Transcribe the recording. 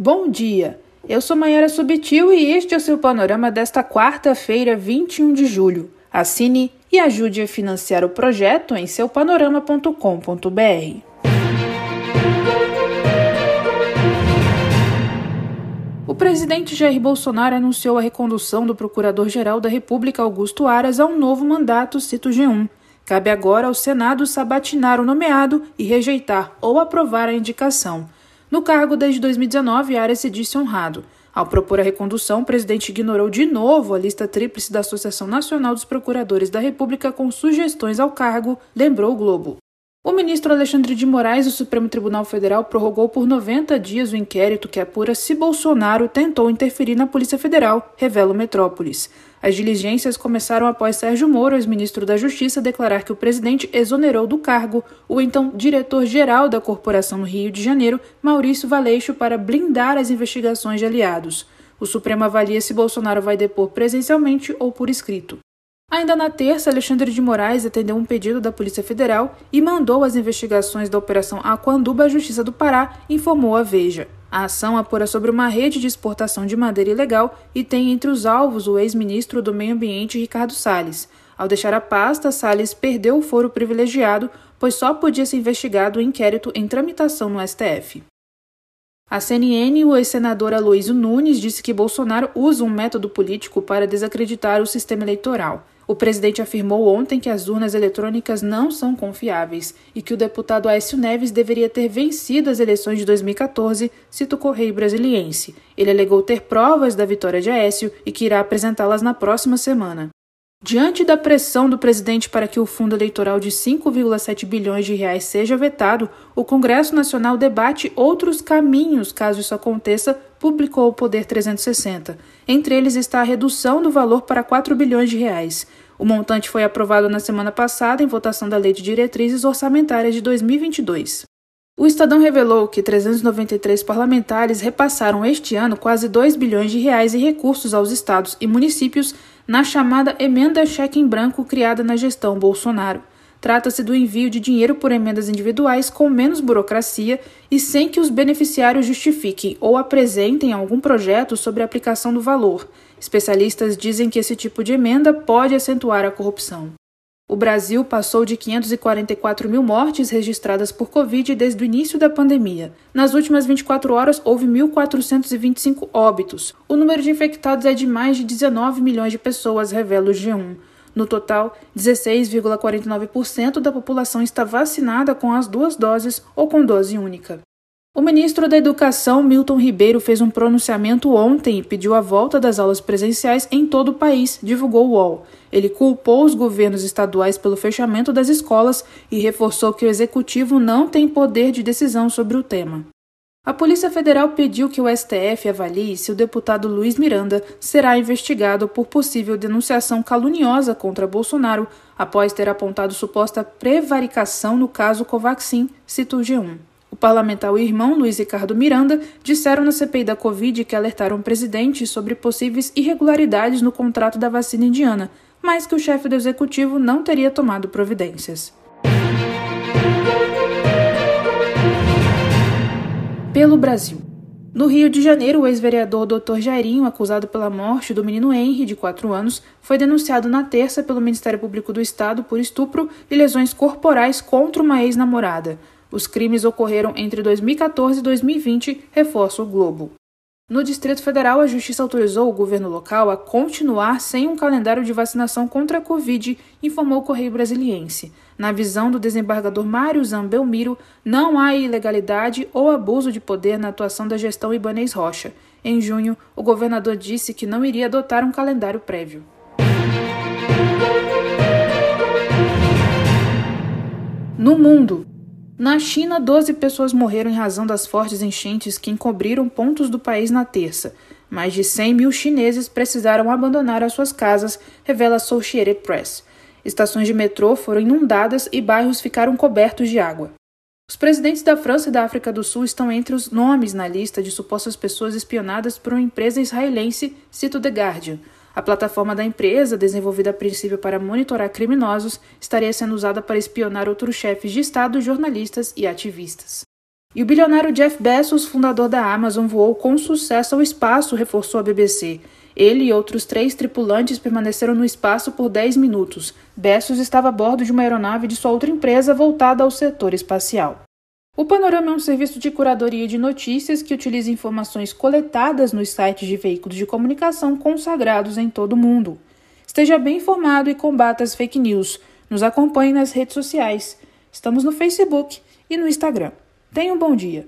Bom dia, eu sou Mayara Subtil e este é o seu panorama desta quarta-feira, 21 de julho. Assine e ajude a financiar o projeto em seupanorama.com.br. O presidente Jair Bolsonaro anunciou a recondução do Procurador-Geral da República Augusto Aras a um novo mandato, cito G1. Cabe agora ao Senado sabatinar o nomeado e rejeitar ou aprovar a indicação. No cargo desde 2019, Aras se disse honrado. Ao propor a recondução, o presidente ignorou de novo a lista tríplice da Associação Nacional dos Procuradores da República com sugestões ao cargo, lembrou o Globo. O ministro Alexandre de Moraes do Supremo Tribunal Federal prorrogou por 90 dias o inquérito que apura se Bolsonaro tentou interferir na Polícia Federal, revela o Metrópolis. As diligências começaram após Sérgio Moro, ex-ministro da Justiça, declarar que o presidente exonerou do cargo o então diretor-geral da corporação no Rio de Janeiro, Maurício Valeixo, para blindar as investigações de aliados. O Supremo avalia se Bolsonaro vai depor presencialmente ou por escrito. Ainda na terça, Alexandre de Moraes atendeu um pedido da Polícia Federal e mandou as investigações da Operação Aquanduba à Justiça do Pará, informou a Veja. A ação apura sobre uma rede de exportação de madeira ilegal e tem entre os alvos o ex-ministro do Meio Ambiente Ricardo Salles. Ao deixar a pasta, Salles perdeu o foro privilegiado, pois só podia ser investigado o inquérito em tramitação no STF. A CNN, o ex-senador Aloysio Nunes disse que Bolsonaro usa um método político para desacreditar o sistema eleitoral. O presidente afirmou ontem que as urnas eletrônicas não são confiáveis e que o deputado Aécio Neves deveria ter vencido as eleições de 2014, cita o Correio Brasiliense. Ele alegou ter provas da vitória de Aécio e que irá apresentá-las na próxima semana. Diante da pressão do presidente para que o fundo eleitoral de 5,7 bilhões de reais seja vetado, o Congresso Nacional debate outros caminhos caso isso aconteça, publicou o Poder 360. Entre eles está a redução do valor para 4 bilhões de reais. O montante foi aprovado na semana passada em votação da Lei de Diretrizes Orçamentárias de 2022. O Estadão revelou que 393 parlamentares repassaram este ano quase 2 bilhões de reais em recursos aos estados e municípios na chamada emenda cheque em branco criada na gestão Bolsonaro. Trata-se do envio de dinheiro por emendas individuais com menos burocracia e sem que os beneficiários justifiquem ou apresentem algum projeto sobre a aplicação do valor. Especialistas dizem que esse tipo de emenda pode acentuar a corrupção. O Brasil passou de 544 mil mortes registradas por Covid desde o início da pandemia. Nas últimas 24 horas, houve 1.425 óbitos. O número de infectados é de mais de 19 milhões de pessoas, revela o G1. No total, 16,49% da população está vacinada com as duas doses ou com dose única. O ministro da Educação, Milton Ribeiro, fez um pronunciamento ontem e pediu a volta das aulas presenciais em todo o país, divulgou o UOL. Ele culpou os governos estaduais pelo fechamento das escolas e reforçou que o executivo não tem poder de decisão sobre o tema. A Polícia Federal pediu que o STF avalie se o deputado Luiz Miranda será investigado por possível denunciação caluniosa contra Bolsonaro após ter apontado suposta prevaricação no caso Covaxin, cita o G1. Parlamentar e irmão Luiz Ricardo Miranda disseram na CPI da Covid que alertaram o presidente sobre possíveis irregularidades no contrato da vacina indiana, mas que o chefe do executivo não teria tomado providências. Pelo Brasil. No Rio de Janeiro, o ex-vereador Dr. Jairinho, acusado pela morte do menino Henry, de 4 anos, foi denunciado na terça pelo Ministério Público do Estado por estupro e lesões corporais contra uma ex-namorada. Os crimes ocorreram entre 2014 e 2020, reforça o Globo. No Distrito Federal, a Justiça autorizou o governo local a continuar sem um calendário de vacinação contra a Covid, informou o Correio Brasiliense. Na visão do desembargador Mário Zambelmiro, não há ilegalidade ou abuso de poder na atuação da gestão Ibanez Rocha. Em junho, o governador disse que não iria adotar um calendário prévio. No mundo, na China, 12 pessoas morreram em razão das fortes enchentes que encobriram pontos do país na terça. Mais de 100 mil chineses precisaram abandonar as suas casas, revela Associated Press. Estações de metrô foram inundadas e bairros ficaram cobertos de água. Os presidentes da França e da África do Sul estão entre os nomes na lista de supostas pessoas espionadas por uma empresa israelense, cito The Guardian. A plataforma da empresa, desenvolvida a princípio para monitorar criminosos, estaria sendo usada para espionar outros chefes de Estado, jornalistas e ativistas. E o bilionário Jeff Bezos, fundador da Amazon, voou com sucesso ao espaço, reforçou a BBC. Ele e outros três tripulantes permaneceram no espaço por 10 minutos. Bezos estava a bordo de uma aeronave de sua outra empresa voltada ao setor espacial. O Panorama é um serviço de curadoria de notícias que utiliza informações coletadas nos sites de veículos de comunicação consagrados em todo o mundo. Esteja bem informado e combata as fake news. Nos acompanhe nas redes sociais. Estamos no Facebook e no Instagram. Tenha um bom dia.